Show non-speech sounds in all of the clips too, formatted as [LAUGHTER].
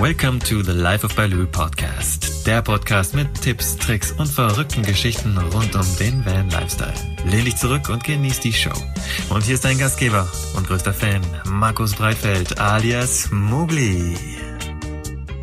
Welcome to the Life of Baloo Podcast. Der Podcast mit Tipps, Tricks und verrückten Geschichten rund um den Van Lifestyle. Lehn dich zurück und genieß die Show. Und hier ist dein Gastgeber und größter Fan, Markus Breitfeld alias Mugli.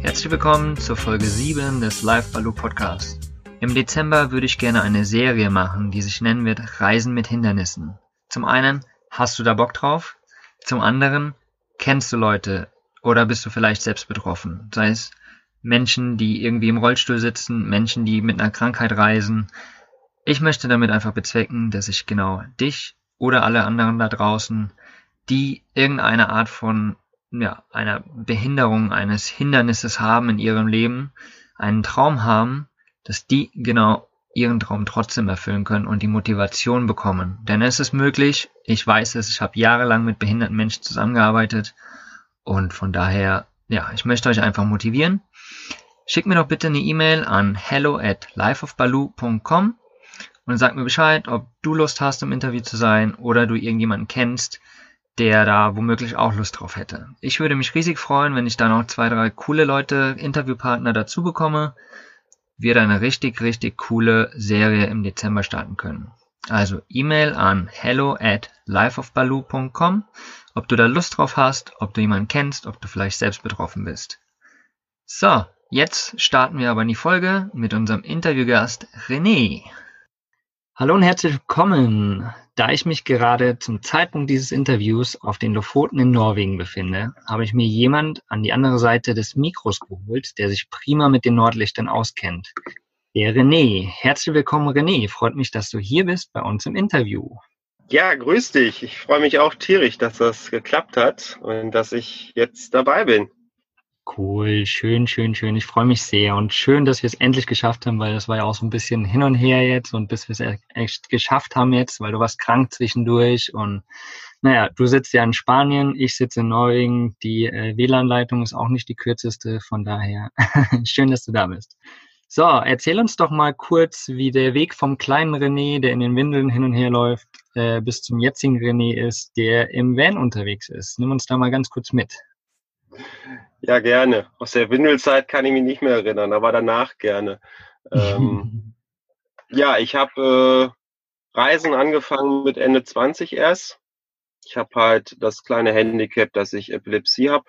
Herzlich willkommen zur Folge 7 des Live Baloo Podcast. Im Dezember würde ich gerne eine Serie machen, die sich nennen wird Reisen mit Hindernissen. Zum einen, hast du da Bock drauf? Zum anderen, kennst du Leute oder bist du vielleicht selbst betroffen? Sei es Menschen, die irgendwie im Rollstuhl sitzen, Menschen, die mit einer Krankheit reisen. Ich möchte damit einfach bezwecken, dass ich genau dich oder alle anderen da draußen, die irgendeine Art von ja, einer Behinderung, eines Hindernisses haben in ihrem Leben, einen Traum haben, dass die genau ihren Traum trotzdem erfüllen können und die Motivation bekommen. Denn es ist möglich, ich weiß es, ich habe jahrelang mit behinderten Menschen zusammengearbeitet und von daher, ja, ich möchte euch einfach motivieren. Schickt mir doch bitte eine E-Mail an hello at lifeofbaloo.com und sag mir Bescheid, ob du Lust hast, im Interview zu sein oder du irgendjemanden kennst, der da womöglich auch Lust drauf hätte. Ich würde mich riesig freuen, wenn ich da noch zwei, drei coole Leute, Interviewpartner dazu bekomme. Wir da eine richtig, richtig coole Serie im Dezember starten können. Also E-Mail an hello at lifeofbaloo.com ob du da Lust drauf hast, ob du jemanden kennst, ob du vielleicht selbst betroffen bist. So, jetzt starten wir aber in die Folge mit unserem Interviewgast René. Hallo und herzlich willkommen. Da ich mich gerade zum Zeitpunkt dieses Interviews auf den Lofoten in Norwegen befinde, habe ich mir jemand an die andere Seite des Mikros geholt, der sich prima mit den Nordlichtern auskennt. Der René. Herzlich willkommen, René. Freut mich, dass du hier bist bei uns im Interview. Ja, grüß dich. Ich freue mich auch tierisch, dass das geklappt hat und dass ich jetzt dabei bin. Cool, schön, schön, schön. Ich freue mich sehr und schön, dass wir es endlich geschafft haben, weil das war ja auch so ein bisschen hin und her jetzt und bis wir es e-, echt geschafft haben jetzt, weil du warst krank zwischendurch und naja, du sitzt ja in Spanien, ich sitze in Norwegen, die äh, WLAN-Leitung ist auch nicht die kürzeste, von daher [LAUGHS] schön, dass du da bist. So, erzähl uns doch mal kurz, wie der Weg vom kleinen René, der in den Windeln hin und her läuft, äh, bis zum jetzigen René ist, der im Van unterwegs ist. Nimm uns da mal ganz kurz mit. Ja, gerne. Aus der Windelzeit kann ich mich nicht mehr erinnern, aber danach gerne. Ähm, [LAUGHS] ja, ich habe äh, Reisen angefangen mit Ende 20 erst. Ich habe halt das kleine Handicap, dass ich Epilepsie habe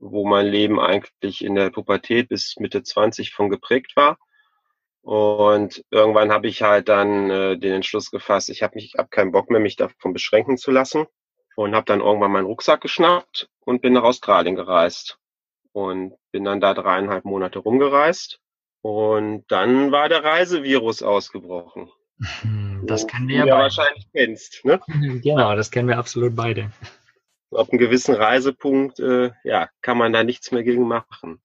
wo mein Leben eigentlich in der Pubertät bis Mitte 20 von geprägt war. Und irgendwann habe ich halt dann äh, den Entschluss gefasst, ich habe mich, hab keinen Bock mehr, mich davon beschränken zu lassen. Und habe dann irgendwann meinen Rucksack geschnappt und bin nach Australien gereist. Und bin dann da dreieinhalb Monate rumgereist. Und dann war der Reisevirus ausgebrochen. [LAUGHS] Das kennen wir ja beide. wahrscheinlich kennst, ne? [LAUGHS] Genau, das kennen wir absolut beide ab einem gewissen Reisepunkt, äh, ja, kann man da nichts mehr gegen machen.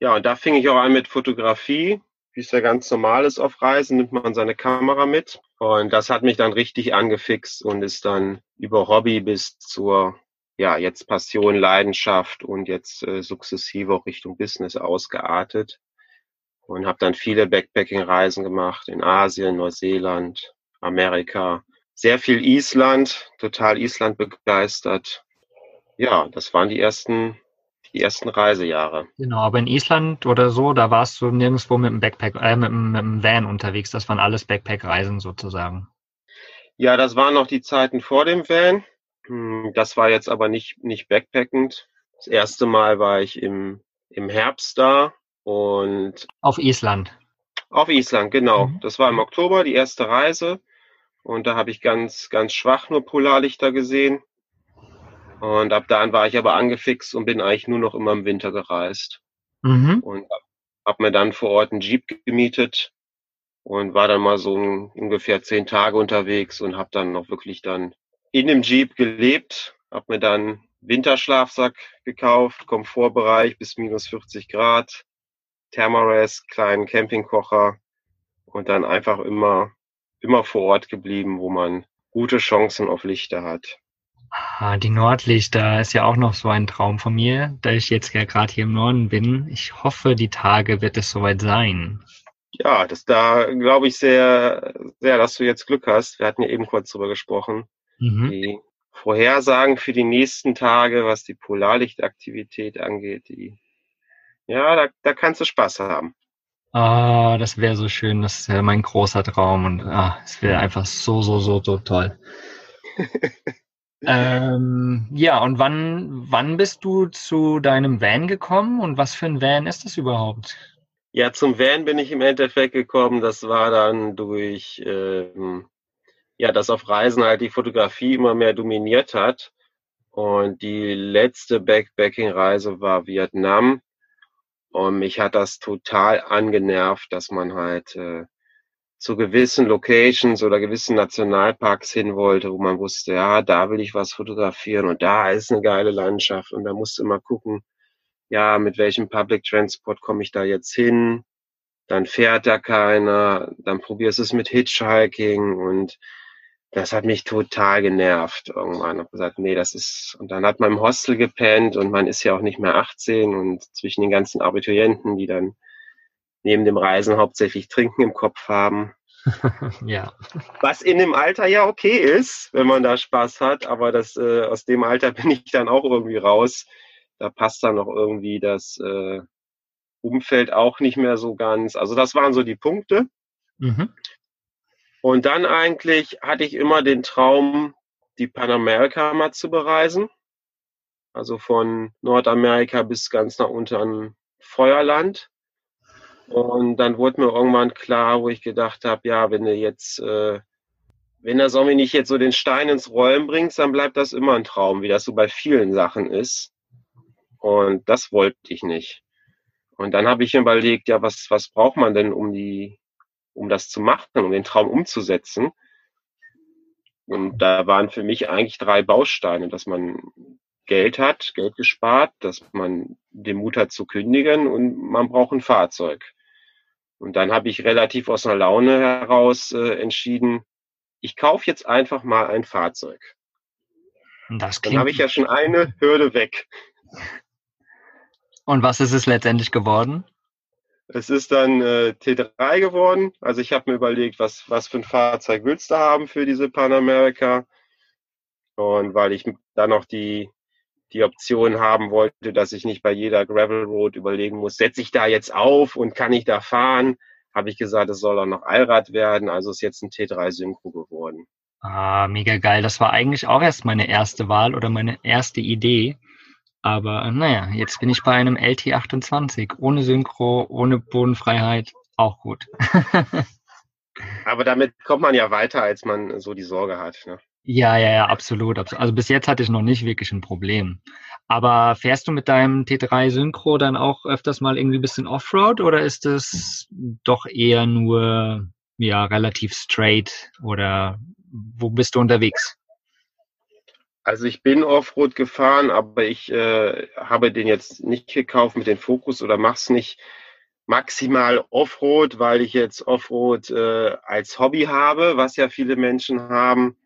Ja, und da fing ich auch an mit Fotografie. Wie es ja ganz normal ist auf Reisen, nimmt man seine Kamera mit. Und das hat mich dann richtig angefixt und ist dann über Hobby bis zur, ja, jetzt Passion, Leidenschaft und jetzt äh, sukzessive auch Richtung Business ausgeartet. Und habe dann viele Backpacking-Reisen gemacht in Asien, Neuseeland, Amerika, sehr viel Island, total Island begeistert. Ja, das waren die ersten, die ersten Reisejahre. Genau, aber in Island oder so, da warst du nirgendwo mit dem Backpack, äh, mit, mit dem Van unterwegs. Das waren alles Backpack-Reisen sozusagen. Ja, das waren noch die Zeiten vor dem Van. Hm, das war jetzt aber nicht, nicht backpackend. Das erste Mal war ich im, im Herbst da und. Auf Island. Auf Island, genau. Mhm. Das war im Oktober, die erste Reise. Und da habe ich ganz, ganz schwach nur Polarlichter gesehen. Und ab dann war ich aber angefixt und bin eigentlich nur noch immer im Winter gereist. Mhm. Und habe mir dann vor Ort einen Jeep gemietet und war dann mal so ungefähr zehn Tage unterwegs und habe dann noch wirklich dann in dem Jeep gelebt, habe mir dann Winterschlafsack gekauft, Komfortbereich bis minus 40 Grad, Thermarest, kleinen Campingkocher und dann einfach immer immer vor Ort geblieben, wo man gute Chancen auf Lichter hat. Ah, die Nordlichter ist ja auch noch so ein Traum von mir, da ich jetzt ja gerade hier im Norden bin. Ich hoffe, die Tage wird es soweit sein. Ja, das da glaube ich sehr, sehr, dass du jetzt Glück hast. Wir hatten ja eben kurz drüber gesprochen. Mhm. Die Vorhersagen für die nächsten Tage, was die Polarlichtaktivität angeht, die, ja, da, da kannst du Spaß haben. Ah, das wäre so schön. Das wäre mein großer Traum und ah, es wäre einfach so, so, so, so toll. [LAUGHS] ähm, ja, und wann, wann bist du zu deinem Van gekommen und was für ein Van ist das überhaupt? Ja, zum Van bin ich im Endeffekt gekommen. Das war dann durch, ähm, ja, dass auf Reisen halt die Fotografie immer mehr dominiert hat. Und die letzte Backpacking-Reise war Vietnam. Und mich hat das total angenervt, dass man halt äh, zu gewissen Locations oder gewissen Nationalparks hin wollte, wo man wusste, ja, da will ich was fotografieren und da ist eine geile Landschaft und da musste immer gucken, ja, mit welchem Public Transport komme ich da jetzt hin? Dann fährt da keiner, dann probierst du es mit Hitchhiking und das hat mich total genervt irgendwann. Ich gesagt, nee, das ist, und dann hat man im Hostel gepennt und man ist ja auch nicht mehr 18 und zwischen den ganzen Abiturienten, die dann neben dem Reisen hauptsächlich Trinken im Kopf haben. [LAUGHS] ja. Was in dem Alter ja okay ist, wenn man da Spaß hat, aber das, äh, aus dem Alter bin ich dann auch irgendwie raus. Da passt dann noch irgendwie das äh, Umfeld auch nicht mehr so ganz. Also das waren so die Punkte. Mhm. Und dann eigentlich hatte ich immer den Traum, die Panamerika mal zu bereisen. Also von Nordamerika bis ganz nach unten Feuerland. Und dann wurde mir irgendwann klar, wo ich gedacht habe, ja, wenn du jetzt, äh, wenn der Sommer nicht jetzt so den Stein ins Rollen bringst, dann bleibt das immer ein Traum, wie das so bei vielen Sachen ist. Und das wollte ich nicht. Und dann habe ich mir überlegt, ja, was, was braucht man denn, um die, um das zu machen, um den Traum umzusetzen? Und da waren für mich eigentlich drei Bausteine, dass man Geld hat, Geld gespart, dass man den Mut hat zu kündigen und man braucht ein Fahrzeug. Und dann habe ich relativ aus einer Laune heraus äh, entschieden, ich kaufe jetzt einfach mal ein Fahrzeug. Das dann habe ich ja schon eine Hürde weg. Und was ist es letztendlich geworden? Es ist dann äh, T3 geworden. Also ich habe mir überlegt, was, was für ein Fahrzeug willst du haben für diese Panamerika? Und weil ich dann noch die, die Option haben wollte, dass ich nicht bei jeder Gravel Road überlegen muss, setze ich da jetzt auf und kann ich da fahren, habe ich gesagt, es soll auch noch Allrad werden. Also ist jetzt ein T3 Synchro geworden. Ah, mega geil. Das war eigentlich auch erst meine erste Wahl oder meine erste Idee. Aber naja, jetzt bin ich bei einem LT28, ohne Synchro, ohne Bodenfreiheit, auch gut. [LAUGHS] Aber damit kommt man ja weiter, als man so die Sorge hat. Ne? Ja, ja, ja, absolut. Also bis jetzt hatte ich noch nicht wirklich ein Problem. Aber fährst du mit deinem T3 Synchro dann auch öfters mal irgendwie ein bisschen Offroad oder ist es doch eher nur ja relativ straight oder wo bist du unterwegs? Also ich bin Offroad gefahren, aber ich äh, habe den jetzt nicht gekauft mit dem Fokus oder mach's nicht maximal Offroad, weil ich jetzt Offroad äh, als Hobby habe, was ja viele Menschen haben,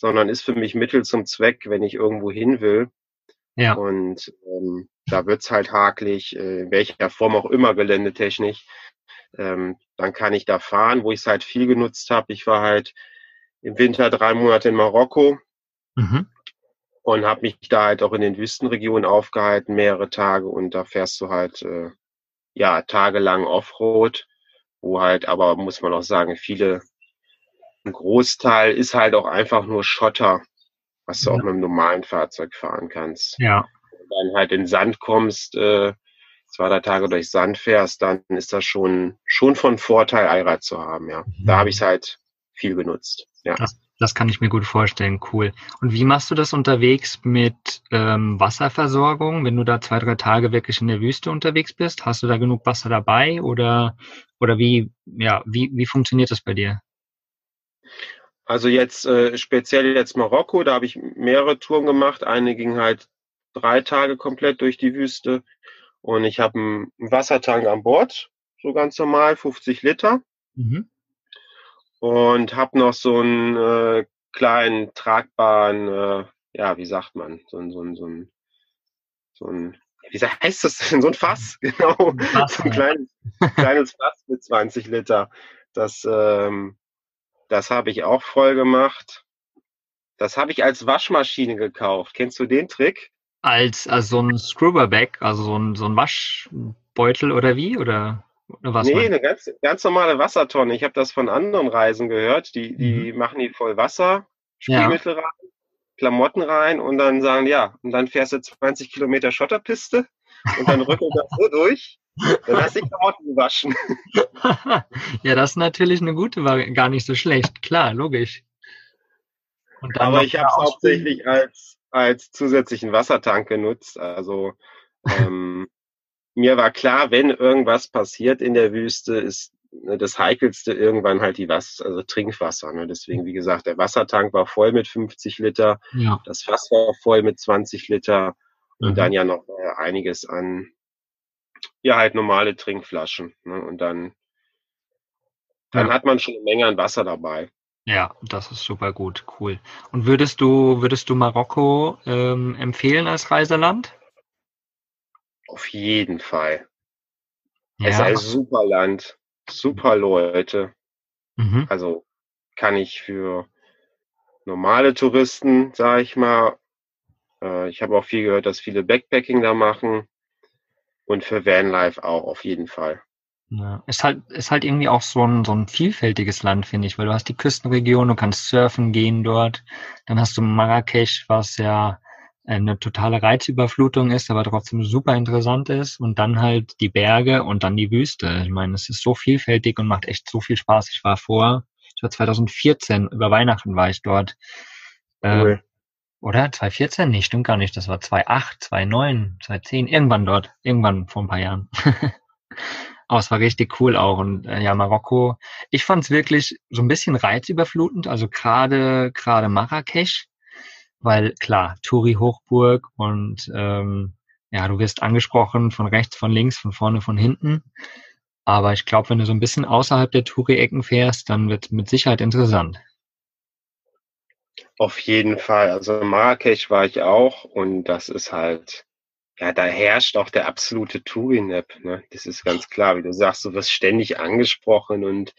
sondern ist für mich Mittel zum Zweck, wenn ich irgendwo hin will. Ja. Und ähm, da wird's halt hakelig, äh, in welcher Form auch immer geländetechnisch. Ähm, dann kann ich da fahren, wo ich es halt viel genutzt habe. Ich war halt im Winter drei Monate in Marokko. Mhm und habe mich da halt auch in den Wüstenregionen aufgehalten, mehrere Tage und da fährst du halt äh, ja tagelang Offroad, wo halt aber muss man auch sagen, viele ein Großteil ist halt auch einfach nur Schotter, was du ja. auch mit einem normalen Fahrzeug fahren kannst. Ja. Wenn du dann halt in Sand kommst, äh, zwei, drei Tage durch Sand fährst, dann ist das schon schon von Vorteil, Allrad zu haben, ja. Mhm. Da habe ich es halt viel genutzt. Ja. Das das kann ich mir gut vorstellen, cool. Und wie machst du das unterwegs mit ähm, Wasserversorgung, wenn du da zwei, drei Tage wirklich in der Wüste unterwegs bist? Hast du da genug Wasser dabei oder, oder wie, ja, wie, wie funktioniert das bei dir? Also jetzt äh, speziell jetzt Marokko, da habe ich mehrere Touren gemacht. Eine ging halt drei Tage komplett durch die Wüste und ich habe einen Wassertank an Bord, so ganz normal, 50 Liter. Mhm und habe noch so einen äh, kleinen tragbaren, äh, ja, wie sagt man, so ein, so ein, so ein, so ein wie heißt das denn? So ein Fass, [LAUGHS] genau. Fass, so ein kleines, kleines Fass mit 20 Liter. Das, ähm, das habe ich auch voll gemacht. Das habe ich als Waschmaschine gekauft. Kennst du den Trick? Als, als so ein Scrubberback, also so ein, so ein Waschbeutel oder wie? Oder, oder was? Nee, man? eine ganz, ganz normale Wassertonne. Ich habe das von anderen Reisen gehört. Die, die mhm. machen die voll Wasser, Spielmittel ja. rein, Klamotten rein und dann sagen, ja, und dann fährst du 20 Kilometer Schotterpiste und dann rückelt das so [LAUGHS] durch. Dann hast du die Klamotten gewaschen. [LAUGHS] ja, das ist natürlich eine gute, war gar nicht so schlecht. Klar, logisch. Aber ich habe es hauptsächlich als, als zusätzlichen Wassertank genutzt. Also ähm, [LAUGHS] mir war klar, wenn irgendwas passiert in der Wüste, ist ne, das Heikelste irgendwann halt die Wasser, also Trinkwasser. Ne? Deswegen, wie gesagt, der Wassertank war voll mit 50 Liter, ja. das Fass war voll mit 20 Liter und mhm. dann ja noch äh, einiges an, ja, halt normale Trinkflaschen. Ne? Und dann, dann ja. hat man schon eine Menge an Wasser dabei. Ja, das ist super gut, cool. Und würdest du, würdest du Marokko ähm, empfehlen als Reiseland? Auf jeden Fall. Ja. Es ist ein super Land, super Leute. Mhm. Also kann ich für normale Touristen, sage ich mal, äh, ich habe auch viel gehört, dass viele Backpacking da machen und für Vanlife auch auf jeden Fall. Ja, ist halt, ist halt irgendwie auch so ein, so ein vielfältiges Land, finde ich, weil du hast die Küstenregion, du kannst surfen gehen dort. Dann hast du Marrakesch, was ja eine totale Reizüberflutung ist, aber trotzdem super interessant ist. Und dann halt die Berge und dann die Wüste. Ich meine, es ist so vielfältig und macht echt so viel Spaß. Ich war vor, ich war 2014, über Weihnachten war ich dort. Cool. Oder? 2014? Nee, stimmt gar nicht. Das war 2008, 2009, 2010, irgendwann dort. Irgendwann vor ein paar Jahren. [LAUGHS] Aber es war richtig cool auch. Und äh, ja, Marokko, ich fand es wirklich so ein bisschen reizüberflutend, also gerade gerade Marrakesch, weil klar, Touri-Hochburg und ähm, ja, du wirst angesprochen von rechts, von links, von vorne, von hinten. Aber ich glaube, wenn du so ein bisschen außerhalb der Touri-Ecken fährst, dann wird mit Sicherheit interessant. Auf jeden Fall. Also Marrakesch war ich auch und das ist halt ja, da herrscht auch der absolute Tourinap. Ne? Das ist ganz klar, wie du sagst, du wirst ständig angesprochen und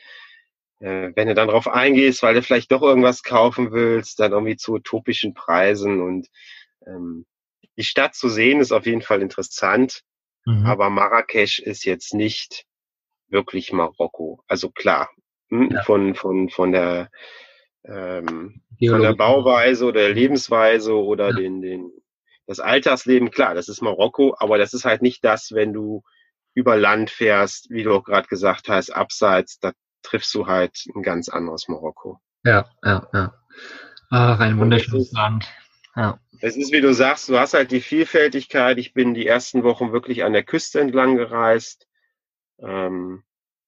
äh, wenn du dann drauf eingehst, weil du vielleicht doch irgendwas kaufen willst, dann irgendwie zu utopischen Preisen und ähm, die Stadt zu sehen ist auf jeden Fall interessant, mhm. aber Marrakesch ist jetzt nicht wirklich Marokko. Also klar, hm, ja. von, von, von der ähm, von der Bauweise oder der Lebensweise oder ja. den, den das Alltagsleben, klar, das ist Marokko, aber das ist halt nicht das, wenn du über Land fährst, wie du auch gerade gesagt hast, abseits, da triffst du halt ein ganz anderes Marokko. Ja, ja, ja. Ach, ein wunderschönes Land. Ja. Es ist, wie du sagst, du hast halt die Vielfältigkeit. Ich bin die ersten Wochen wirklich an der Küste entlang gereist. Ähm,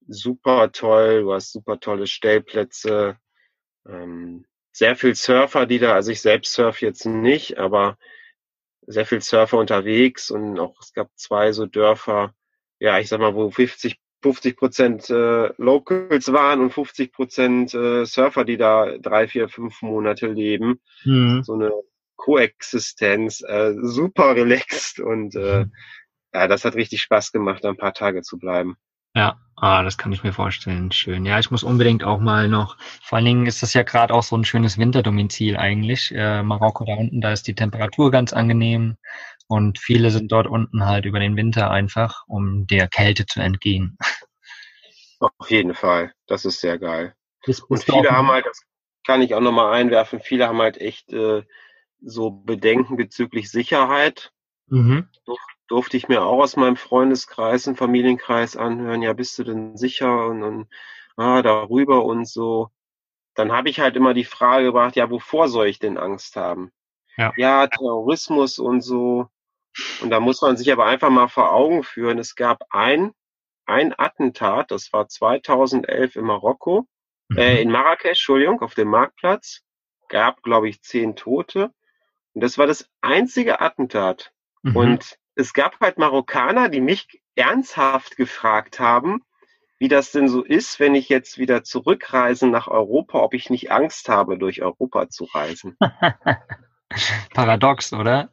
super toll, du hast super tolle Stellplätze. Ähm, sehr viel Surfer, die da, also ich selbst surf jetzt nicht, aber sehr viel Surfer unterwegs und auch es gab zwei so Dörfer, ja, ich sag mal, wo 50 50 Prozent äh, Locals waren und 50 Prozent äh, Surfer, die da drei, vier, fünf Monate leben. Mhm. So eine Koexistenz, äh, super relaxed und äh, mhm. ja, das hat richtig Spaß gemacht, da ein paar Tage zu bleiben. Ja, ah, das kann ich mir vorstellen. Schön. Ja, ich muss unbedingt auch mal noch, vor allen Dingen ist das ja gerade auch so ein schönes Winterdomizil eigentlich. Äh, Marokko da unten, da ist die Temperatur ganz angenehm und viele sind dort unten halt über den Winter einfach, um der Kälte zu entgehen. Auf jeden Fall. Das ist sehr geil. Bist und viele haben halt, das kann ich auch nochmal einwerfen, viele haben halt echt äh, so Bedenken bezüglich Sicherheit. Mhm durfte ich mir auch aus meinem Freundeskreis und Familienkreis anhören, ja, bist du denn sicher und, und ah, darüber und so. Dann habe ich halt immer die Frage gebracht, ja, wovor soll ich denn Angst haben? Ja. ja, Terrorismus und so. Und da muss man sich aber einfach mal vor Augen führen, es gab ein, ein Attentat, das war 2011 in Marokko, mhm. äh, in Marrakesch, Entschuldigung, auf dem Marktplatz, gab, glaube ich, zehn Tote. Und das war das einzige Attentat. Mhm. Und es gab halt Marokkaner, die mich ernsthaft gefragt haben, wie das denn so ist, wenn ich jetzt wieder zurückreise nach Europa, ob ich nicht Angst habe, durch Europa zu reisen. [LAUGHS] Paradox, oder?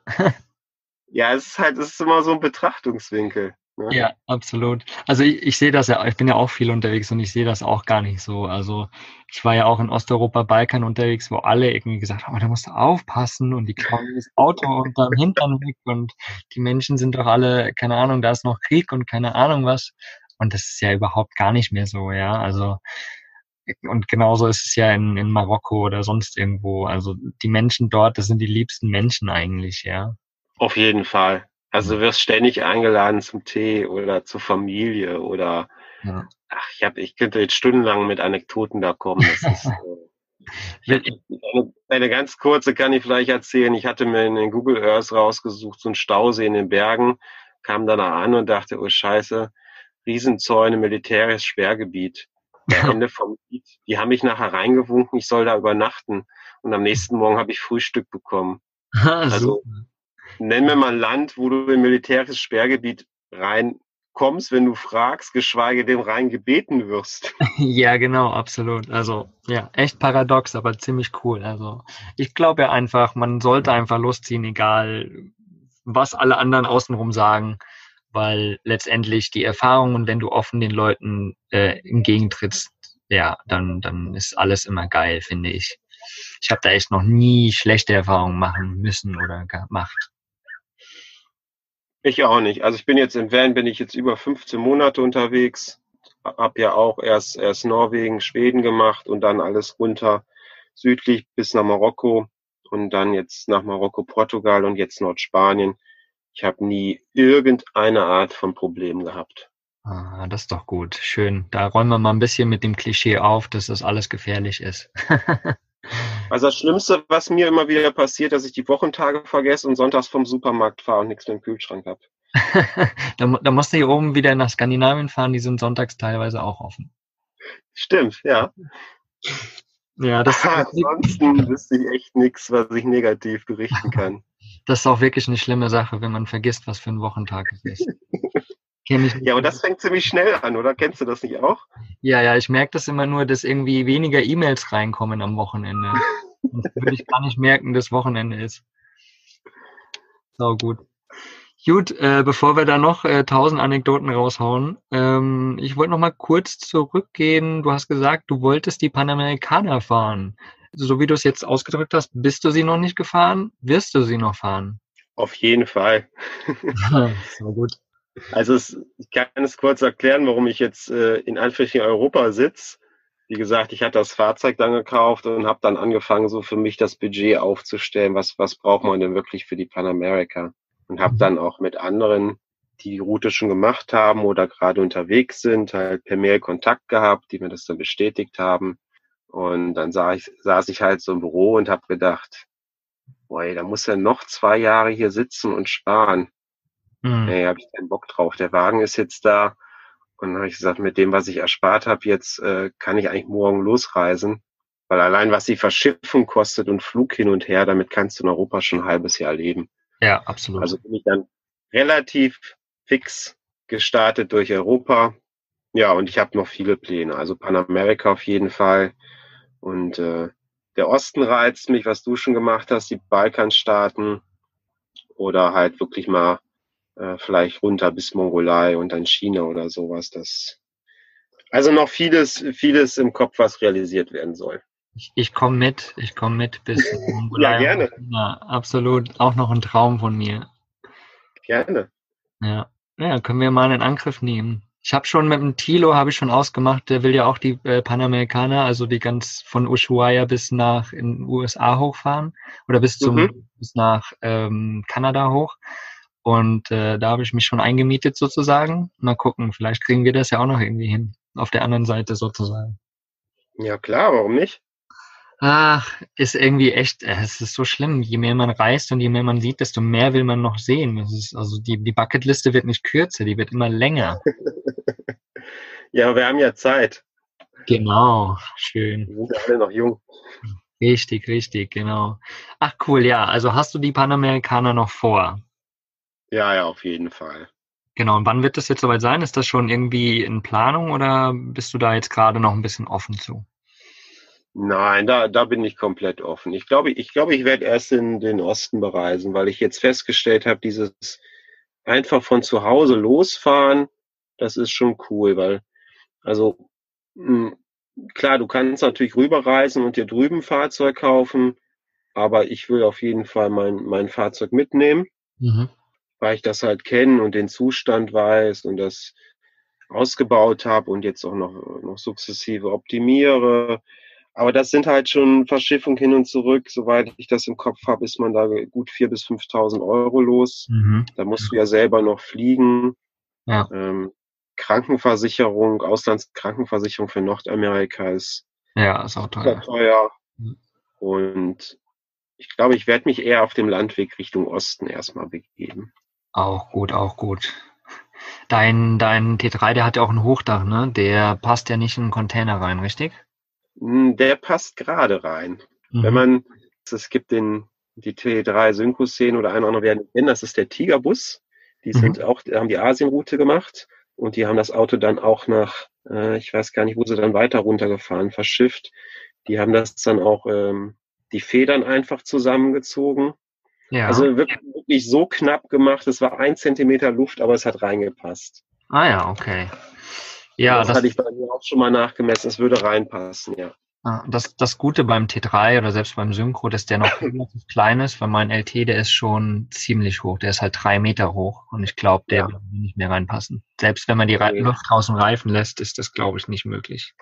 ja, es ist halt, es ist immer so ein Betrachtungswinkel. Ne? Ja, absolut. Also ich, ich sehe das ja, ich bin ja auch viel unterwegs und ich sehe das auch gar nicht so. Also ich war ja auch in Osteuropa, Balkan unterwegs, wo alle irgendwie gesagt haben, oh, da musst du aufpassen und die klauen das Auto unterm Hintern weg und die Menschen sind doch alle, keine Ahnung, da ist noch Krieg und keine Ahnung was. Und das ist ja überhaupt gar nicht mehr so, ja. Also und genauso ist es ja in, in Marokko oder sonst irgendwo. Also die Menschen dort, das sind die liebsten Menschen eigentlich, ja. Auf jeden Fall. Also du wirst ständig eingeladen zum Tee oder zur Familie oder ja. ach, ich habe, ich könnte jetzt stundenlang mit Anekdoten da kommen. Das ist, äh, [LAUGHS] eine, eine, ganz kurze kann ich vielleicht erzählen. Ich hatte mir in den Google Earth rausgesucht, so ein Stausee in den Bergen, kam dann an und dachte, oh Scheiße, Riesenzäune, militärisches Sperrgebiet. [LAUGHS] Ende vom Lied. Die haben mich nachher reingewunken, ich soll da übernachten. Und am nächsten Morgen habe ich Frühstück bekommen. also nenn mir mal ein Land, wo du im militärisches Sperrgebiet reinkommst, wenn du fragst, geschweige denn rein gebeten wirst. [LAUGHS] Ja, genau, absolut. Also ja, echt paradox, aber ziemlich cool. Also ich glaube ja einfach, man sollte einfach losziehen, egal was alle anderen außenrum sagen weil letztendlich die Erfahrungen, wenn du offen den Leuten äh, entgegentrittst, ja, dann, dann ist alles immer geil, finde ich. Ich habe da echt noch nie schlechte Erfahrungen machen müssen oder gemacht. Ich auch nicht. Also ich bin jetzt im Van, bin ich jetzt über 15 Monate unterwegs. Hab ja auch erst, erst Norwegen, Schweden gemacht und dann alles runter südlich bis nach Marokko und dann jetzt nach Marokko, Portugal und jetzt Nordspanien. Ich habe nie irgendeine Art von Problem gehabt. Ah, das ist doch gut. Schön. Da räumen wir mal ein bisschen mit dem Klischee auf, dass das alles gefährlich ist. [LAUGHS] also das Schlimmste, was mir immer wieder passiert, dass ich die Wochentage vergesse und sonntags vom Supermarkt fahre und nichts mehr im Kühlschrank habe. [LAUGHS] da, da musst du hier oben wieder nach Skandinavien fahren, die sind sonntags teilweise auch offen. Stimmt, ja. Ja, das [LAUGHS] Ansonsten wüsste ich echt nichts, was ich negativ berichten kann. [LAUGHS] Das ist auch wirklich eine schlimme Sache, wenn man vergisst, was für ein Wochentag es ist. Ja, und das fängt ziemlich schnell an, oder? Kennst du das nicht auch? Ja, ja, ich merke das immer nur, dass irgendwie weniger E-Mails reinkommen am Wochenende. das würde ich gar nicht merken, dass Wochenende ist. So gut. Gut, äh, bevor wir da noch äh, tausend Anekdoten raushauen, ähm, ich wollte noch mal kurz zurückgehen. Du hast gesagt, du wolltest die Panamerikaner fahren. So wie du es jetzt ausgedrückt hast, bist du sie noch nicht gefahren? Wirst du sie noch fahren? Auf jeden Fall. [LAUGHS] so gut. Also es, ich kann es kurz erklären, warum ich jetzt äh, in Anführungszeichen Europa sitze. Wie gesagt, ich hatte das Fahrzeug dann gekauft und habe dann angefangen, so für mich das Budget aufzustellen, was, was braucht man denn wirklich für die Panamerika und habe dann auch mit anderen, die die Route schon gemacht haben oder gerade unterwegs sind, halt per Mail Kontakt gehabt, die mir das dann bestätigt haben. Und dann saß ich, saß ich halt so im Büro und habe gedacht, boah, da muss er noch zwei Jahre hier sitzen und sparen. Mhm. Nee, habe ich keinen Bock drauf. Der Wagen ist jetzt da. Und dann habe ich gesagt, mit dem, was ich erspart habe, jetzt äh, kann ich eigentlich morgen losreisen. Weil allein was die Verschiffung kostet und Flug hin und her, damit kannst du in Europa schon ein halbes Jahr leben. Ja, absolut. Also bin ich dann relativ fix gestartet durch Europa. Ja, und ich habe noch viele Pläne. Also Panamerika auf jeden Fall. Und äh, der Osten reizt mich, was du schon gemacht hast, die Balkanstaaten oder halt wirklich mal äh, vielleicht runter bis Mongolei und dann China oder sowas. Das also noch vieles, vieles im Kopf, was realisiert werden soll. Ich, ich komme mit, ich komme mit bis [LAUGHS] Ja, gerne. Ja, absolut. Auch noch ein Traum von mir. Gerne. Ja. Ja, können wir mal einen Angriff nehmen. Ich habe schon mit dem Tilo habe ich schon ausgemacht, der will ja auch die äh, Panamerikaner, also die ganz von Ushuaia bis nach in den USA hochfahren oder bis zum mhm. bis nach ähm, Kanada hoch. Und äh, da habe ich mich schon eingemietet sozusagen. Mal gucken, vielleicht kriegen wir das ja auch noch irgendwie hin. Auf der anderen Seite sozusagen. Ja klar, warum nicht? Ach, ist irgendwie echt, äh, es ist so schlimm. Je mehr man reist und je mehr man sieht, desto mehr will man noch sehen. Ist, also die, die Bucketliste wird nicht kürzer, die wird immer länger. [LAUGHS] ja, wir haben ja Zeit. Genau, schön. Wir sind ja alle noch jung. Richtig, richtig, genau. Ach cool, ja. Also hast du die Panamerikaner noch vor? Ja, ja, auf jeden Fall. Genau, und wann wird das jetzt soweit sein? Ist das schon irgendwie in Planung oder bist du da jetzt gerade noch ein bisschen offen zu? Nein, da, da bin ich komplett offen. Ich glaube, ich glaube, ich werde erst in den Osten bereisen, weil ich jetzt festgestellt habe, dieses einfach von zu Hause losfahren, das ist schon cool, weil, also, mh, hm, klar, du kannst natürlich rüberreisen und dir drüben Fahrzeug kaufen, aber ich will auf jeden Fall mein, mein Fahrzeug mitnehmen, mhm. Weil ich das halt kenne und den Zustand weiß und das ausgebaut habe und jetzt auch noch, noch sukzessive optimiere. Aber das sind halt schon Verschiffung hin und zurück. Soweit ich das im Kopf habe, ist man da gut 4.000 bis 5.000 Euro los. Mhm. Da musst du ja selber noch fliegen. Ja. Ähm, Krankenversicherung, Auslandskrankenversicherung für Nordamerika ist, ja, ist auch teuer. teuer. Und ich glaube, ich werde mich eher auf dem Landweg Richtung Osten erstmal begeben. Auch gut, auch gut. Dein, dein T3, der hat ja auch ein Hochdach, ne? Der passt ja nicht in einen Container rein, richtig? Hm, der passt gerade rein. Mhm. Wenn man, es gibt den, die T3 Synchro-Szene oder ein oder andere werden kennen, das ist der Tigerbus. Die sind mhm. auch, haben die Asienroute gemacht und die haben das Auto dann auch nach, äh, ich weiß gar nicht, wo sie dann weiter runtergefahren, verschifft. Die haben das dann auch, ähm, die Federn einfach zusammengezogen. Ja. Also wirklich, so knapp gemacht. Es war ein Zentimeter Luft, aber es hat reingepasst. Ah ja, okay. Ja, das, das hatte ich bei mir auch schon mal nachgemessen. Es würde reinpassen, ja. Ah, das, das Gute beim T3 oder selbst beim Synchro, dass der noch [LAUGHS] relativ klein ist, weil mein LT, der ist schon ziemlich hoch. Der ist halt drei Meter hoch und ich glaube, der ja. wird nicht mehr reinpassen. Selbst wenn man die. Luft draußen reifen lässt, ist das, glaube ich, nicht möglich.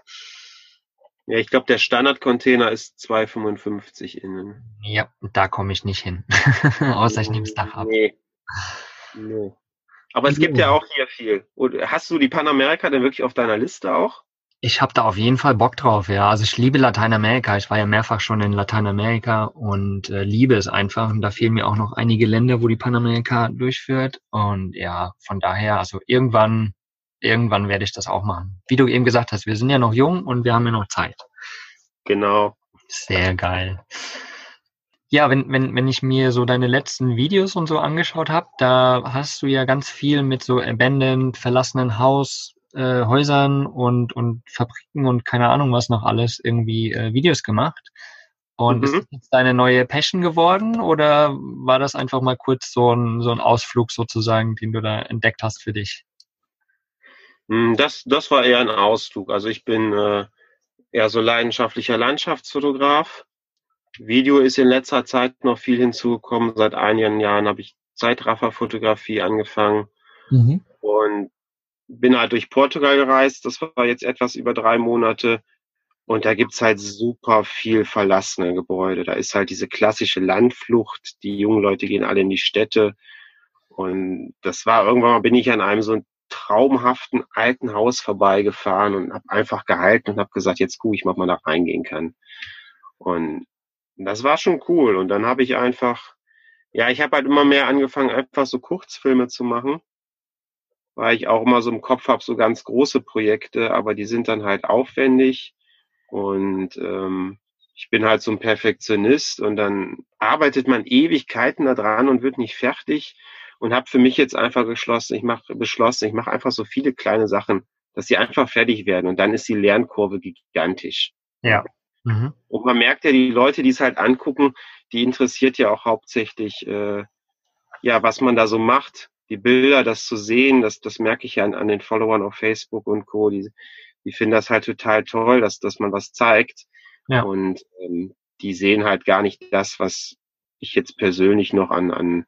Ja, ich glaube, der Standardcontainer ist 2,55 innen. Ja, da komme ich nicht hin. [LAUGHS] Außer ich nehme das Dach ab. Nee. nee. Aber es gibt ja auch hier viel. hast du die Panamerika denn wirklich auf deiner Liste auch? Ich habe da auf jeden Fall Bock drauf, ja. Also ich liebe Lateinamerika. Ich war ja mehrfach schon in Lateinamerika und äh, liebe es einfach. Und da fehlen mir auch noch einige Länder, wo die Panamerika durchführt. Und ja, von daher, also irgendwann, irgendwann werde ich das auch machen. Wie du eben gesagt hast, wir sind ja noch jung und wir haben ja noch Zeit. Genau. Sehr geil. Ja, wenn, wenn, wenn ich mir so deine letzten Videos und so angeschaut habe, da hast du ja ganz viel mit so abandoned, verlassenen Haus, äh, Häusern und, und Fabriken und keine Ahnung was noch alles irgendwie äh, Videos gemacht. Und mhm. ist das jetzt deine neue Passion geworden oder war das einfach mal kurz so ein, so ein Ausflug sozusagen, den du da entdeckt hast für dich? Hm, das, das war eher ein Ausflug. Also ich bin äh, eher so leidenschaftlicher Landschaftsfotograf. Video ist in letzter Zeit noch viel hinzugekommen. Seit einigen Jahren habe ich Zeitrafferfotografie angefangen. Mhm. Und bin halt durch Portugal gereist. Das war jetzt etwas über drei Monate. Und da gibt's halt super viel verlassene Gebäude. Da ist halt diese klassische Landflucht. Die jungen Leute gehen alle in die Städte. Und das war irgendwann mal bin ich an einem so traumhaften alten Haus vorbeigefahren und habe einfach gehalten und habe gesagt, jetzt gucke ich mal, ob man da reingehen kann. Und das war schon cool. Und dann habe ich einfach, ja, ich habe halt immer mehr angefangen, einfach so Kurzfilme zu machen weil ich auch immer so im Kopf habe, so ganz große Projekte, aber die sind dann halt aufwendig und ähm, ich bin halt so ein Perfektionist und dann arbeitet man Ewigkeiten da dran und wird nicht fertig und habe für mich jetzt einfach geschlossen, ich mache beschlossen, ich mache einfach so viele kleine Sachen, dass sie einfach fertig werden und dann ist die Lernkurve gigantisch. Ja. Mhm. Und man merkt ja, die Leute, die es halt angucken, die interessiert ja auch hauptsächlich, äh, ja, was man da so macht die Bilder, das zu sehen, das, das merke ich ja an, an den Followern auf Facebook und Co. Die, die finden das halt total toll, dass, dass man was zeigt. Ja. Und ähm, die sehen halt gar nicht das, was ich jetzt persönlich noch an, an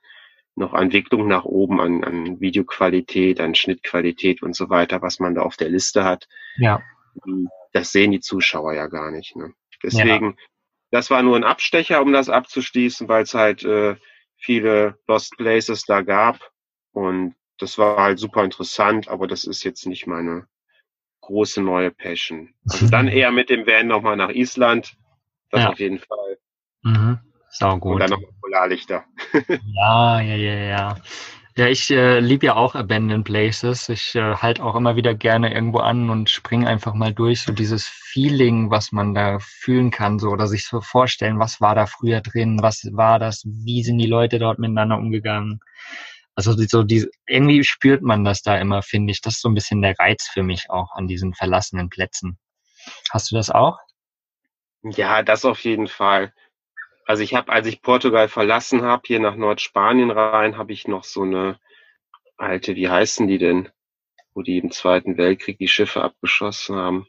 noch Entwicklung nach oben, an, an Videoqualität, an Schnittqualität und so weiter, was man da auf der Liste hat. Ja. Das sehen die Zuschauer ja gar nicht. Ne? Deswegen, ja. das war nur ein Abstecher, um das abzuschließen, weil es halt äh, viele Lost Places da gab und das war halt super interessant, aber das ist jetzt nicht meine große neue Passion. Also [LAUGHS] dann eher mit dem Van nochmal nach Island. Das ja. auf jeden Fall. Mhm. Sau gut. Und dann nochmal Polarlichter. [LAUGHS] ja, ja, ja, ja. Ja, ich äh, liebe ja auch Abandoned Places. Ich äh, halt auch immer wieder gerne irgendwo an und spring einfach mal durch. So dieses Feeling, was man da fühlen kann, so oder sich so vorstellen, was war da früher drin, was war das, wie sind die Leute dort miteinander umgegangen. Also so die, irgendwie spürt man das da immer, finde ich. Das ist so ein bisschen der Reiz für mich auch an diesen verlassenen Plätzen. Hast du das auch? Ja, das auf jeden Fall. Also ich habe, als ich Portugal verlassen habe, hier nach Nordspanien rein, habe ich noch so eine alte, wie heißen die denn? Wo die im Zweiten Weltkrieg die Schiffe abgeschossen haben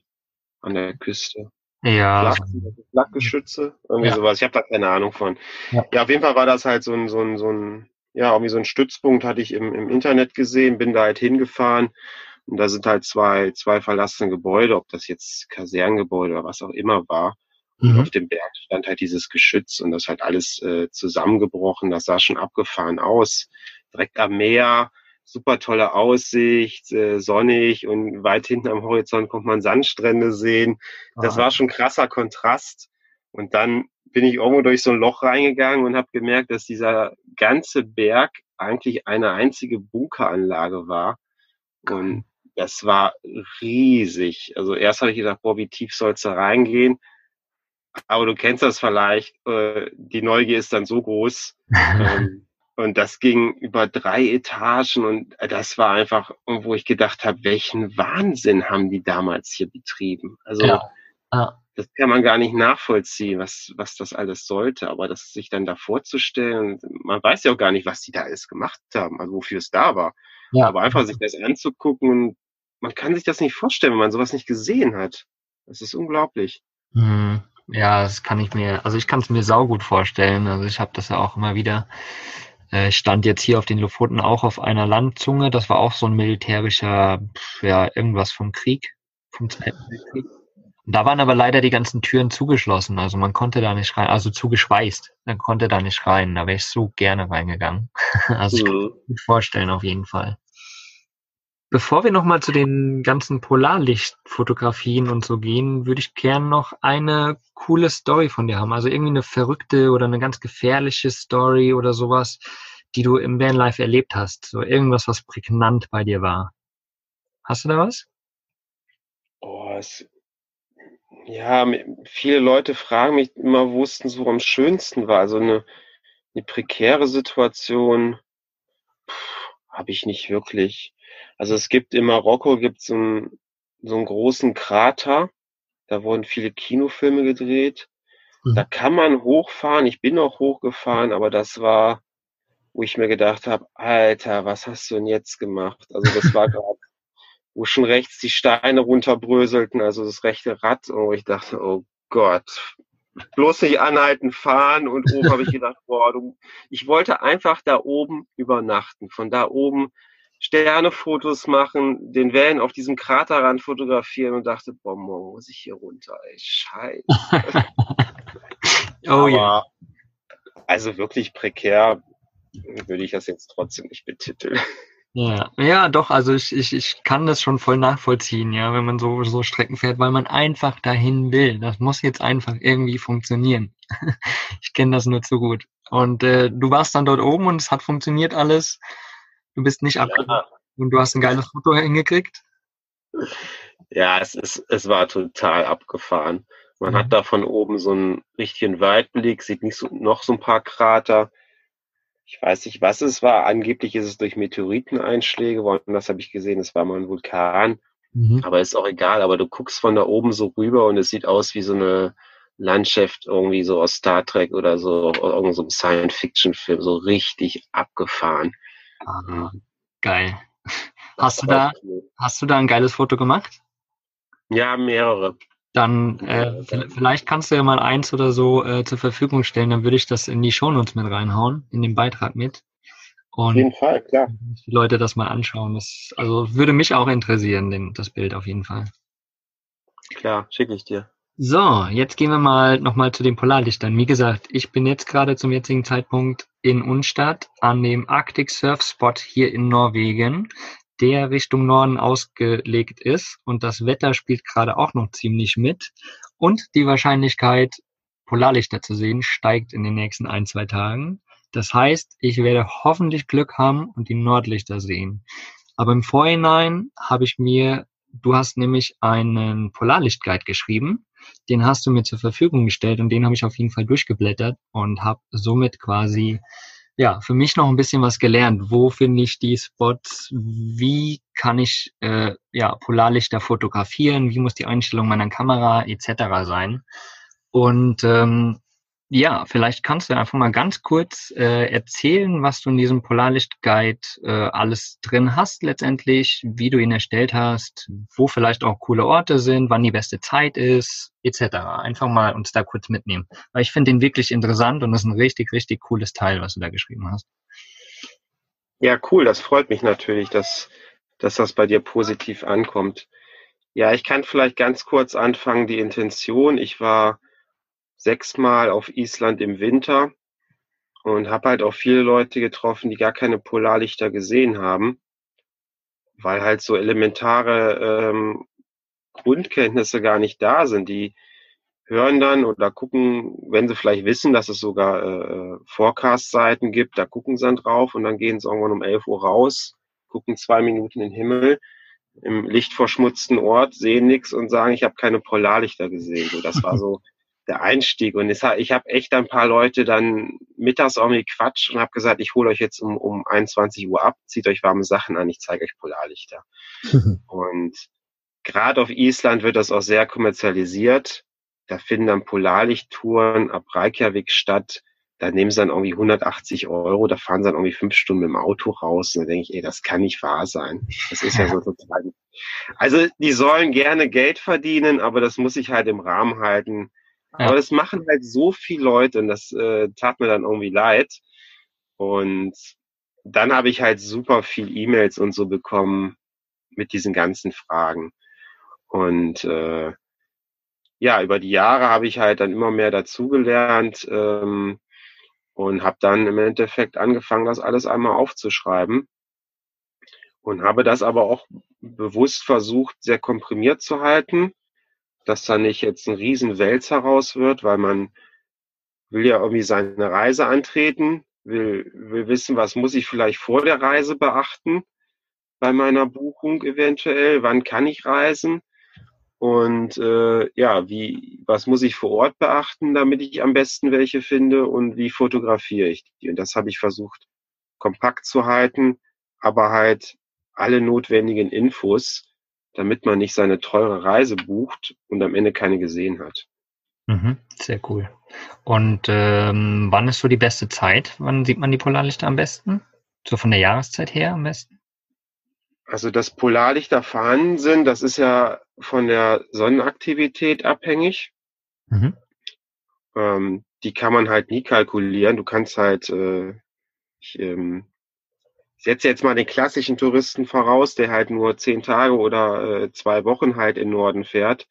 an der Küste. Ja. Flak, Flakgeschütze, irgendwie Ja. sowas. Ich habe da keine Ahnung von. Ja. Ja. auf jeden Fall war das halt so ein, so ein, so ein, ja, irgendwie so ein Stützpunkt hatte ich im, im Internet gesehen, bin da halt hingefahren und da sind halt zwei, zwei verlassene Gebäude, ob das jetzt Kasernengebäude oder was auch immer war. Und Mhm. auf dem Berg stand halt dieses Geschütz und das halt alles äh, zusammengebrochen. Das sah schon abgefahren aus. Direkt am Meer, super tolle Aussicht, äh, sonnig und weit hinten am Horizont kommt man Sandstrände sehen. Das Ah. war schon krasser Kontrast. Und dann bin ich irgendwo durch so ein Loch reingegangen und habe gemerkt, dass dieser ganze Berg eigentlich eine einzige Bunkeranlage war. Und das war riesig. Also erst habe ich gedacht, boah, wie tief soll's da reingehen? Aber du kennst das vielleicht, äh, die Neugier ist dann so groß. ähm, [LAUGHS] und das ging über drei Etagen und das war einfach, wo ich gedacht habe, welchen Wahnsinn haben die damals hier betrieben? Also Ja. Ja. das kann man gar nicht nachvollziehen, was, was das alles sollte. Aber das sich dann da vorzustellen, man weiß ja auch gar nicht, was die da alles gemacht haben, also wofür es da war. Ja. Aber einfach sich das anzugucken und man kann sich das nicht vorstellen, wenn man sowas nicht gesehen hat. Das ist unglaublich. Mhm. Ja, das kann ich mir, also ich kann es mir saugut vorstellen. Also ich habe das ja auch immer wieder. Äh, Ich stand jetzt hier auf den Lofoten auch auf einer Landzunge. Das war auch so ein militärischer, ja, irgendwas vom Krieg, vom Zweiten Weltkrieg. Da waren aber leider die ganzen Türen zugeschlossen. Also man konnte da nicht rein, also zugeschweißt. Man konnte da nicht rein. Da wäre ich so gerne reingegangen. [LAUGHS] Also ich kann Mhm. mir gut vorstellen, auf jeden Fall. Bevor wir nochmal zu den ganzen Polarlichtfotografien und so gehen, würde ich gern noch eine coole Story von dir haben. Also irgendwie eine verrückte oder eine ganz gefährliche Story oder sowas, die du im Vanlife erlebt hast. So irgendwas, was prägnant bei dir war. Hast du da was? Oh, es, ja, viele Leute fragen mich immer, wo es denn so am schönsten war. Also eine, eine prekäre Situation habe ich nicht wirklich. Also es gibt in Marokko gibt's so einen, so einen großen Krater. Da wurden viele Kinofilme gedreht. Mhm. Da kann man hochfahren. Ich bin auch hochgefahren, aber das war, wo ich mir gedacht habe, Alter, was hast du denn jetzt gemacht? Also das war [LAUGHS] gerade, wo schon rechts die Steine runterbröselten, also das rechte Rad, und wo ich dachte, oh Gott, bloß nicht anhalten, fahren. Und oben habe ich [LAUGHS] gedacht, boah, du, ich wollte einfach da oben übernachten. Von da oben Sternefotos machen, den Wellen auf diesem Kraterrand fotografieren und dachte, boah, morgen muss ich hier runter, ey, scheiße. [LAUGHS] Oh ja. Also wirklich prekär würde ich das jetzt trotzdem nicht betiteln. Ja, ja, doch, also ich, ich, ich kann das schon voll nachvollziehen, ja, wenn man so, so Strecken fährt, weil man einfach dahin will. Das muss jetzt einfach irgendwie funktionieren. [LAUGHS] Ich kenne das nur zu gut. Und äh, du warst dann dort oben und es hat funktioniert alles. Du bist nicht abgebrüht und du hast ein geiles Foto hingekriegt. Ja, es ist, es war total abgefahren. Man Mhm. hat da von oben so einen richtigen Weitblick, sieht nicht so, noch so ein paar Krater. Ich weiß nicht, was es war. Angeblich ist es durch Meteoriteneinschläge geworden. Das habe ich gesehen. Es war mal ein Vulkan. Mhm. Aber ist auch egal. Aber du guckst von da oben so rüber und es sieht aus wie so eine Landschaft irgendwie so aus Star Trek oder so, oder irgendein so Science-Fiction-Film. So richtig abgefahren. Ah, geil. Hast du da, hast du da ein geiles Foto gemacht? Ja, mehrere. Dann äh, vielleicht kannst du ja mal eins oder so äh, zur Verfügung stellen, dann würde ich das in die Shownotes mit reinhauen, in den Beitrag mit. Auf Und jeden Fall, klar. die Leute das mal anschauen. Das, also würde mich auch interessieren, den, das Bild auf jeden Fall. Klar, schicke ich dir. So, jetzt gehen wir mal nochmal zu den Polarlichtern. Wie gesagt, ich bin jetzt gerade zum jetzigen Zeitpunkt in Unstadt an dem Arctic Surf Spot hier in Norwegen, der Richtung Norden ausgelegt ist und das Wetter spielt gerade auch noch ziemlich mit und die Wahrscheinlichkeit, Polarlichter zu sehen, steigt in den nächsten ein, zwei Tagen. Das heißt, ich werde hoffentlich Glück haben und die Nordlichter sehen. Aber im Vorhinein habe ich mir, du hast nämlich einen Polarlichtguide geschrieben, den hast du mir zur Verfügung gestellt und den habe ich auf jeden Fall durchgeblättert und habe somit quasi ja für mich noch ein bisschen was gelernt. Wo finde ich die Spots? Wie kann ich äh, ja Polarlichter fotografieren? Wie muss die Einstellung meiner Kamera etc. sein? Und ähm, Ja, vielleicht kannst du einfach mal ganz kurz äh, erzählen, was du in diesem Polarlicht-Guide äh, alles drin hast letztendlich, wie du ihn erstellt hast, wo vielleicht auch coole Orte sind, wann die beste Zeit ist, etc. Einfach mal uns da kurz mitnehmen. Weil ich finde den wirklich interessant und das ist ein richtig, richtig cooles Teil, was du da geschrieben hast. Ja, cool. Das freut mich natürlich, dass, dass das bei dir positiv ankommt. Ja, ich kann vielleicht ganz kurz anfangen, die Intention. Ich war sechsmal auf Island im Winter und habe halt auch viele Leute getroffen, die gar keine Polarlichter gesehen haben, weil halt so elementare ähm, Grundkenntnisse gar nicht da sind. Die hören dann oder gucken, wenn sie vielleicht wissen, dass es sogar äh, Forecast-Seiten gibt, da gucken sie dann drauf und dann gehen sie irgendwann um 11 Uhr raus, gucken zwei Minuten in den Himmel im lichtverschmutzten Ort, sehen nichts und sagen, ich habe keine Polarlichter gesehen. So, das war so der Einstieg. Und es, ich habe echt ein paar Leute dann mittags irgendwie Quatsch und habe gesagt, ich hole euch jetzt um, um 21 Uhr ab, zieht euch warme Sachen an, ich zeige euch Polarlichter. [LAUGHS] und gerade auf Island wird das auch sehr kommerzialisiert. Da finden dann Polarlichttouren ab Reykjavik statt. Da nehmen sie dann irgendwie 180 Euro, da fahren sie dann irgendwie fünf Stunden mit dem Auto raus. Und da denke ich, ey, das kann nicht wahr sein. Das ist ja so [LAUGHS] total. Also die sollen gerne Geld verdienen, aber das muss sich halt im Rahmen halten ja. Aber das machen halt so viele Leute und das äh, tat mir dann irgendwie leid. Und dann habe ich halt super viel E-Mails und so bekommen mit diesen ganzen Fragen. Und äh, ja, über die Jahre habe ich halt dann immer mehr dazugelernt ähm, und habe dann im Endeffekt angefangen, das alles einmal aufzuschreiben und habe das aber auch bewusst versucht, sehr komprimiert zu halten dass da nicht jetzt ein Riesenwälzer raus wird, weil man will ja irgendwie seine Reise antreten, will, will wissen, was muss ich vielleicht vor der Reise beachten bei meiner Buchung eventuell, wann kann ich reisen und äh, ja, wie, was muss ich vor Ort beachten, damit ich am besten welche finde und wie fotografiere ich die. Und das habe ich versucht kompakt zu halten, aber halt alle notwendigen Infos damit man nicht seine teure Reise bucht und am Ende keine gesehen hat. Mhm, sehr cool. Und ähm, wann ist so die beste Zeit? Wann sieht man die Polarlichter am besten? So von der Jahreszeit her am besten? Also dass Polarlichter vorhanden sind, das ist ja von der Sonnenaktivität abhängig. Mhm. Ähm, die kann man halt nie kalkulieren. Du kannst halt, äh, ich, ähm, ich setze jetzt mal den klassischen Touristen voraus, der halt nur zehn Tage oder äh, zwei Wochen halt in Norden fährt.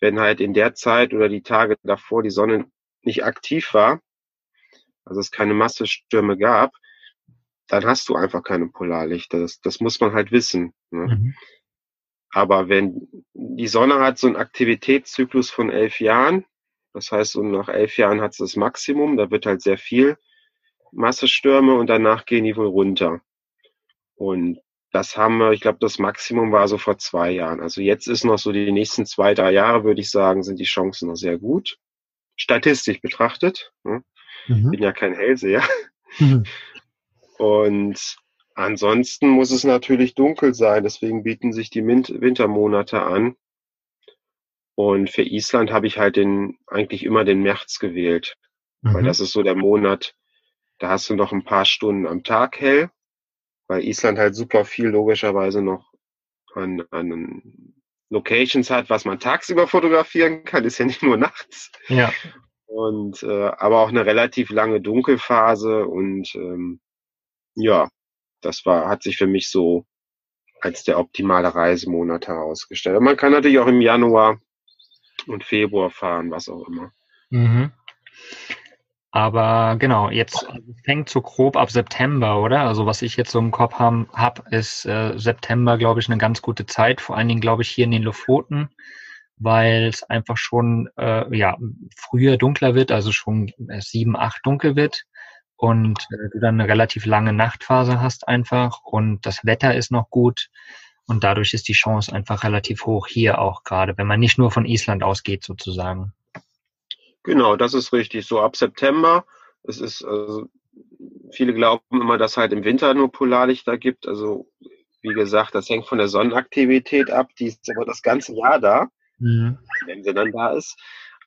Wenn halt in der Zeit oder die Tage davor die Sonne nicht aktiv war, also es keine Massestürme gab, dann hast du einfach keine Polarlichter. Das, das muss man halt wissen. Ne? Mhm. Aber wenn die Sonne hat so einen Aktivitätszyklus von elf Jahren, das heißt, so nach elf Jahren hat es das Maximum, da wird halt sehr viel Massestürme und danach gehen die wohl runter. Und das haben wir, ich glaube, das Maximum war so vor zwei Jahren. Also jetzt ist noch so die nächsten zwei, drei Jahre, würde ich sagen, sind die Chancen noch sehr gut. Statistisch betrachtet. Ne? Mhm. Bin ja kein Hellseher. Mhm. Und ansonsten muss es natürlich dunkel sein. Deswegen bieten sich die Wintermonate an. Und für Island habe ich halt den, eigentlich immer den März gewählt. Mhm. Weil das ist so der Monat, da hast du noch ein paar Stunden am Tag hell weil Island halt super viel logischerweise noch an, an Locations hat, was man tagsüber fotografieren kann, ist ja nicht nur [LAUGHS] nachts. Ja. Und äh, aber auch eine relativ lange Dunkelphase und ähm, ja, das war, hat sich für mich so als der optimale Reisemonat herausgestellt. Man kann natürlich auch im Januar und Februar fahren, was auch immer. Mhm. Aber genau, jetzt fängt so grob ab September, oder? Also was ich jetzt so im Kopf habe, hab, ist äh, September, glaube ich, eine ganz gute Zeit. Vor allen Dingen, glaube ich, hier in den Lofoten, weil es einfach schon äh, ja früher dunkler wird, also schon äh, sieben, acht dunkel wird und äh, du dann eine relativ lange Nachtphase hast einfach und das Wetter ist noch gut und dadurch ist die Chance einfach relativ hoch hier auch gerade, wenn man nicht nur von Island ausgeht sozusagen. Genau, das ist richtig. So ab September. Es ist, also, viele glauben immer, dass halt im Winter nur Polarlichter gibt. Also, wie gesagt, das hängt von der Sonnenaktivität ab. Die ist aber das ganze Jahr da, mhm. wenn sie dann da ist.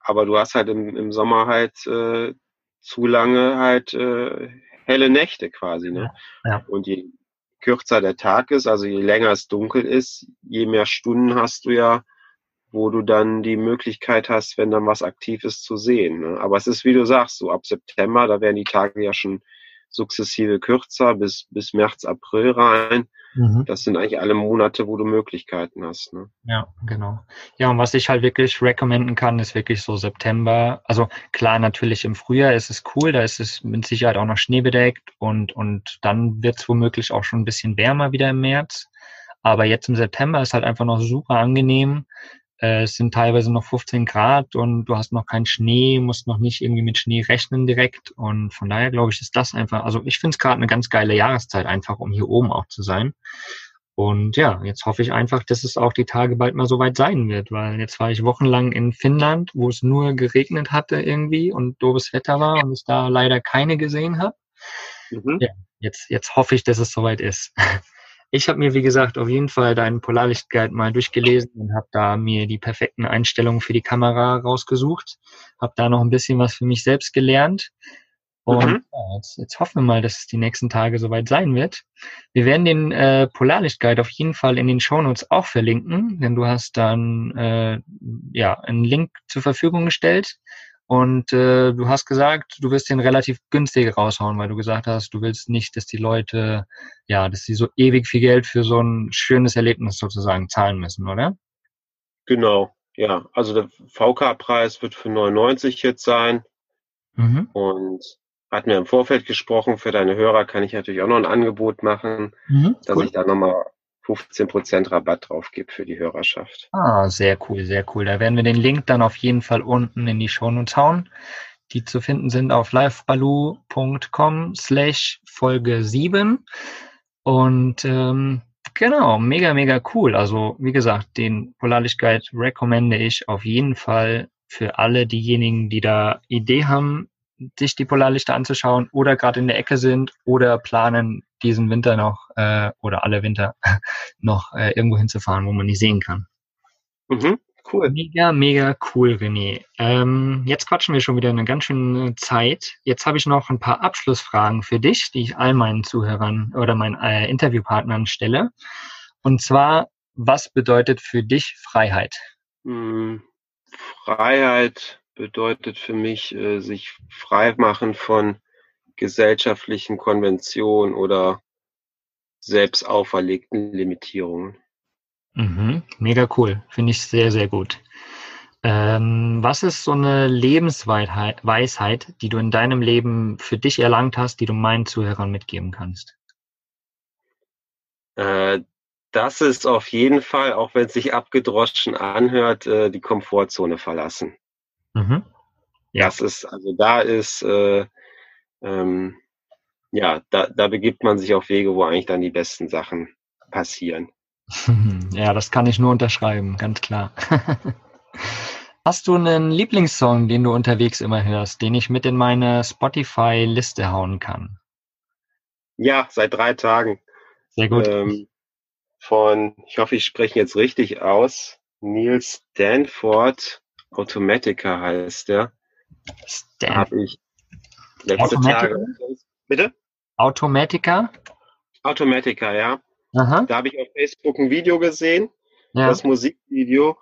Aber du hast halt im, im Sommer halt äh, zu lange halt äh, helle Nächte quasi. Ne? Ja, ja. Und je kürzer der Tag ist, also je länger es dunkel ist, je mehr Stunden hast du ja, wo du dann die Möglichkeit hast, wenn dann was aktiv ist, zu sehen. Ne? Aber es ist, wie du sagst, so ab September, da werden die Tage ja schon sukzessive kürzer bis, bis März, April rein. Mhm. Das sind eigentlich alle Monate, wo du Möglichkeiten hast. Ne? Ja, genau. Ja, und was ich halt wirklich recommenden kann, ist wirklich so September. Also klar, natürlich im Frühjahr ist es cool, da ist es mit Sicherheit auch noch schneebedeckt und, und dann wird es womöglich auch schon ein bisschen wärmer wieder im März. Aber jetzt im September ist halt einfach noch super angenehm. Äh, es sind teilweise noch 15 Grad und du hast noch keinen Schnee, musst noch nicht irgendwie mit Schnee rechnen direkt. Und von daher glaube ich, ist das einfach, also ich finde es gerade eine ganz geile Jahreszeit einfach, um hier oben auch zu sein. Und ja, jetzt hoffe ich einfach, dass es auch die Tage bald mal soweit sein wird, weil jetzt war ich wochenlang in Finnland, wo es nur geregnet hatte irgendwie und doofes Wetter war und ich da leider keine gesehen habe. Mhm. Ja, jetzt, jetzt hoffe ich, dass es soweit ist. [LAUGHS] Ich habe mir, wie gesagt, auf jeden Fall deinen Polarlichtguide mal durchgelesen und habe da mir die perfekten Einstellungen für die Kamera rausgesucht. Habe da noch ein bisschen was für mich selbst gelernt. Und mhm. ja, jetzt, jetzt hoffen wir mal, dass es die nächsten Tage soweit sein wird. Wir werden den äh, Polarlichtguide auf jeden Fall in den Shownotes auch verlinken, denn du hast dann äh, ja einen Link zur Verfügung gestellt und äh, du hast gesagt, du wirst den relativ günstig raushauen, weil du gesagt hast, du willst nicht, dass die Leute, ja, dass sie so ewig viel Geld für so ein schönes Erlebnis sozusagen zahlen müssen, oder? Genau, ja. Also der VK-Preis wird für 99 jetzt sein. Mhm. Und hat mir im Vorfeld gesprochen, für deine Hörer kann ich natürlich auch noch ein Angebot machen, mhm, dass cool. ich da nochmal 15% Rabatt drauf gibt für die Hörerschaft. Ah, sehr cool, sehr cool. Da werden wir den Link dann auf jeden Fall unten in die Show Notes hauen. Die zu finden sind auf livebaloo.com slash Folge 7. Und ähm, genau, mega, mega cool. Also wie gesagt, den Polarlichtguide recommende ich auf jeden Fall für alle diejenigen, die da Idee haben, sich die Polarlichter anzuschauen oder gerade in der Ecke sind oder planen, diesen Winter noch äh, oder alle Winter [LAUGHS] noch äh, irgendwo hinzufahren, wo man die sehen kann. Mhm, cool. Mega, mega cool, René. Ähm, jetzt quatschen wir schon wieder eine ganz schöne Zeit. Jetzt habe ich noch ein paar Abschlussfragen für dich, die ich all meinen Zuhörern oder meinen äh, Interviewpartnern stelle. Und zwar, was bedeutet für dich Freiheit? Hm, Freiheit bedeutet für mich, äh, sich frei machen von gesellschaftlichen Konventionen oder selbst auferlegten Limitierungen. Mhm, mega cool. Finde ich sehr, sehr gut. Ähm, was ist so eine Lebensweisheit, die du in deinem Leben für dich erlangt hast, die du meinen Zuhörern mitgeben kannst? Äh, das ist auf jeden Fall, auch wenn es sich abgedroschen anhört, äh, die Komfortzone verlassen. Mhm. Ja. Das ist, also da ist, äh, ähm, ja, da, da begibt man sich auf Wege, wo eigentlich dann die besten Sachen passieren. [LAUGHS] Ja, das kann ich nur unterschreiben, ganz klar. [LAUGHS] Hast du einen Lieblingssong, den du unterwegs immer hörst, den ich mit in meine Spotify-Liste hauen kann? Ja, seit drei Tagen. Sehr gut. Ähm, von, ich hoffe, ich spreche jetzt richtig aus, Neil Stanford, Automatica heißt der. Stan habe ich letzte Automatica? Tage. Bitte? Automatica? Automatica, ja. Aha. Da habe ich auf Facebook ein Video gesehen, ja. das Musikvideo.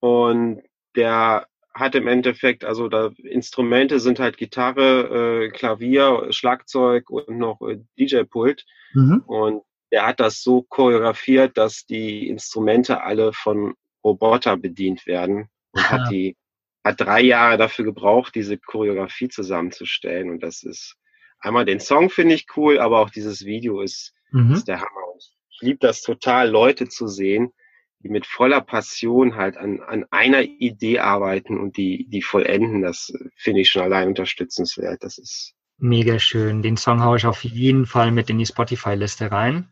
Und der hat im Endeffekt, also da Instrumente sind halt Gitarre, äh, Klavier, Schlagzeug und noch äh, DJ-Pult. Mhm. Und der hat das so choreografiert, dass die Instrumente alle von Roboter bedient werden und Aha. hat die hat drei Jahre dafür gebraucht, diese Choreografie zusammenzustellen. Und das ist einmal den Song finde ich cool, aber auch dieses Video ist, mhm. ist der Hammer. Und ich liebe das total, Leute zu sehen, die mit voller Passion halt an, an einer Idee arbeiten und die, die vollenden. Das finde ich schon allein unterstützenswert. Das ist mega schön. Den Song haue ich auf jeden Fall mit in die Spotify-Liste rein.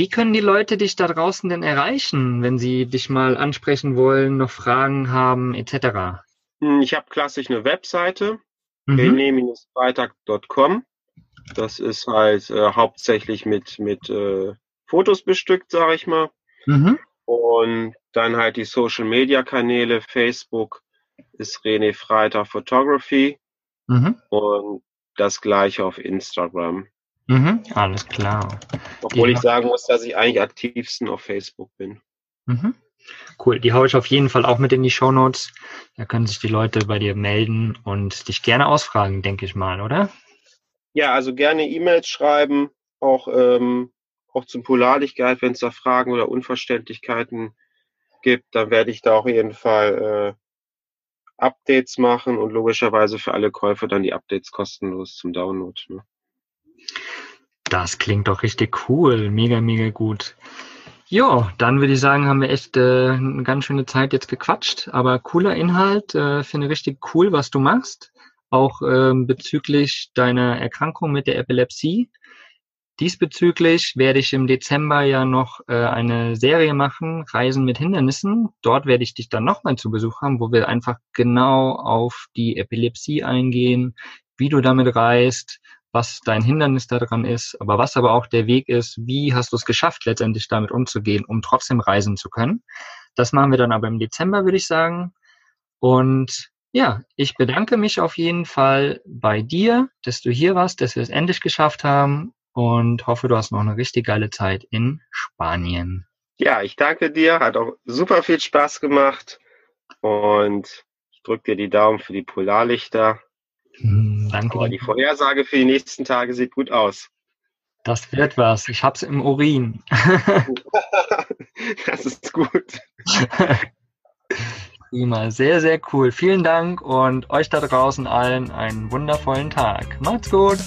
Wie können die Leute dich da draußen denn erreichen, wenn sie dich mal ansprechen wollen, noch Fragen haben, etc.? Hm, ich habe klassisch eine Webseite, mhm. freitag.com. Das ist halt äh, hauptsächlich mit, mit äh, Fotos bestückt, sage ich mal. Mhm. Und dann halt die Social Media Kanäle, Facebook ist René Freitag Photography. Mhm. Und das gleiche auf Instagram. Mhm, alles klar. Obwohl Die ich sagen muss, dass ich eigentlich aktivsten auf Facebook bin. Mhm. Cool, die haue ich auf jeden Fall auch mit in die Show Notes. Da können sich die Leute bei dir melden und dich gerne ausfragen, denke ich mal, oder? Ja, also gerne E-Mails schreiben, auch, ähm, auch zum Polarlichkeit, wenn es da Fragen oder Unverständlichkeiten gibt, dann werde ich da auf jeden Fall äh, Updates machen und logischerweise für alle Käufer dann die Updates kostenlos zum Download. Ne? Das klingt doch richtig cool, mega, mega gut. Ja, dann würde ich sagen, haben wir echt äh, eine ganz schöne Zeit jetzt gequatscht, aber cooler Inhalt, äh, finde richtig cool, was du machst, auch ähm, bezüglich deiner Erkrankung mit der Epilepsie. Diesbezüglich werde ich im Dezember ja noch äh, eine Serie machen, Reisen mit Hindernissen. Dort werde ich dich dann nochmal zu Besuch haben, wo wir einfach genau auf die Epilepsie eingehen, wie du damit reist, was dein Hindernis daran ist, aber was aber auch der Weg ist, wie hast du es geschafft, letztendlich damit umzugehen, um trotzdem reisen zu können. Das machen wir dann aber im Dezember, würde ich sagen. Und ja, ich bedanke mich auf jeden Fall bei dir, dass du hier warst, dass wir es endlich geschafft haben und hoffe, du hast noch eine richtig geile Zeit in Spanien. Ja, ich danke dir, hat auch super viel Spaß gemacht und ich drücke dir die Daumen für die Polarlichter. Hm, danke. Aber die Vorhersage für die nächsten Tage sieht gut aus. Das wird was. Ich hab's im Urin. [LAUGHS] das ist gut. [LAUGHS] Prima, sehr, sehr cool. Vielen Dank und euch da draußen allen einen wundervollen Tag. Macht's gut.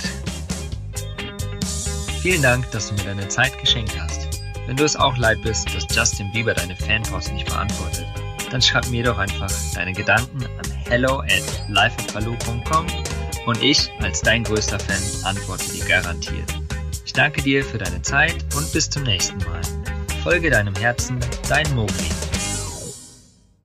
Vielen Dank, dass du mir deine Zeit geschenkt hast. Wenn du es auch leid bist, dass Justin Bieber deine Fanpost nicht beantwortet, dann schreib mir doch einfach deine Gedanken an hello at lifeatbaloo.com und ich als dein größter Fan antworte dir garantiert. Ich danke dir für deine Zeit und bis zum nächsten Mal. Folge deinem Herzen, dein Mogli.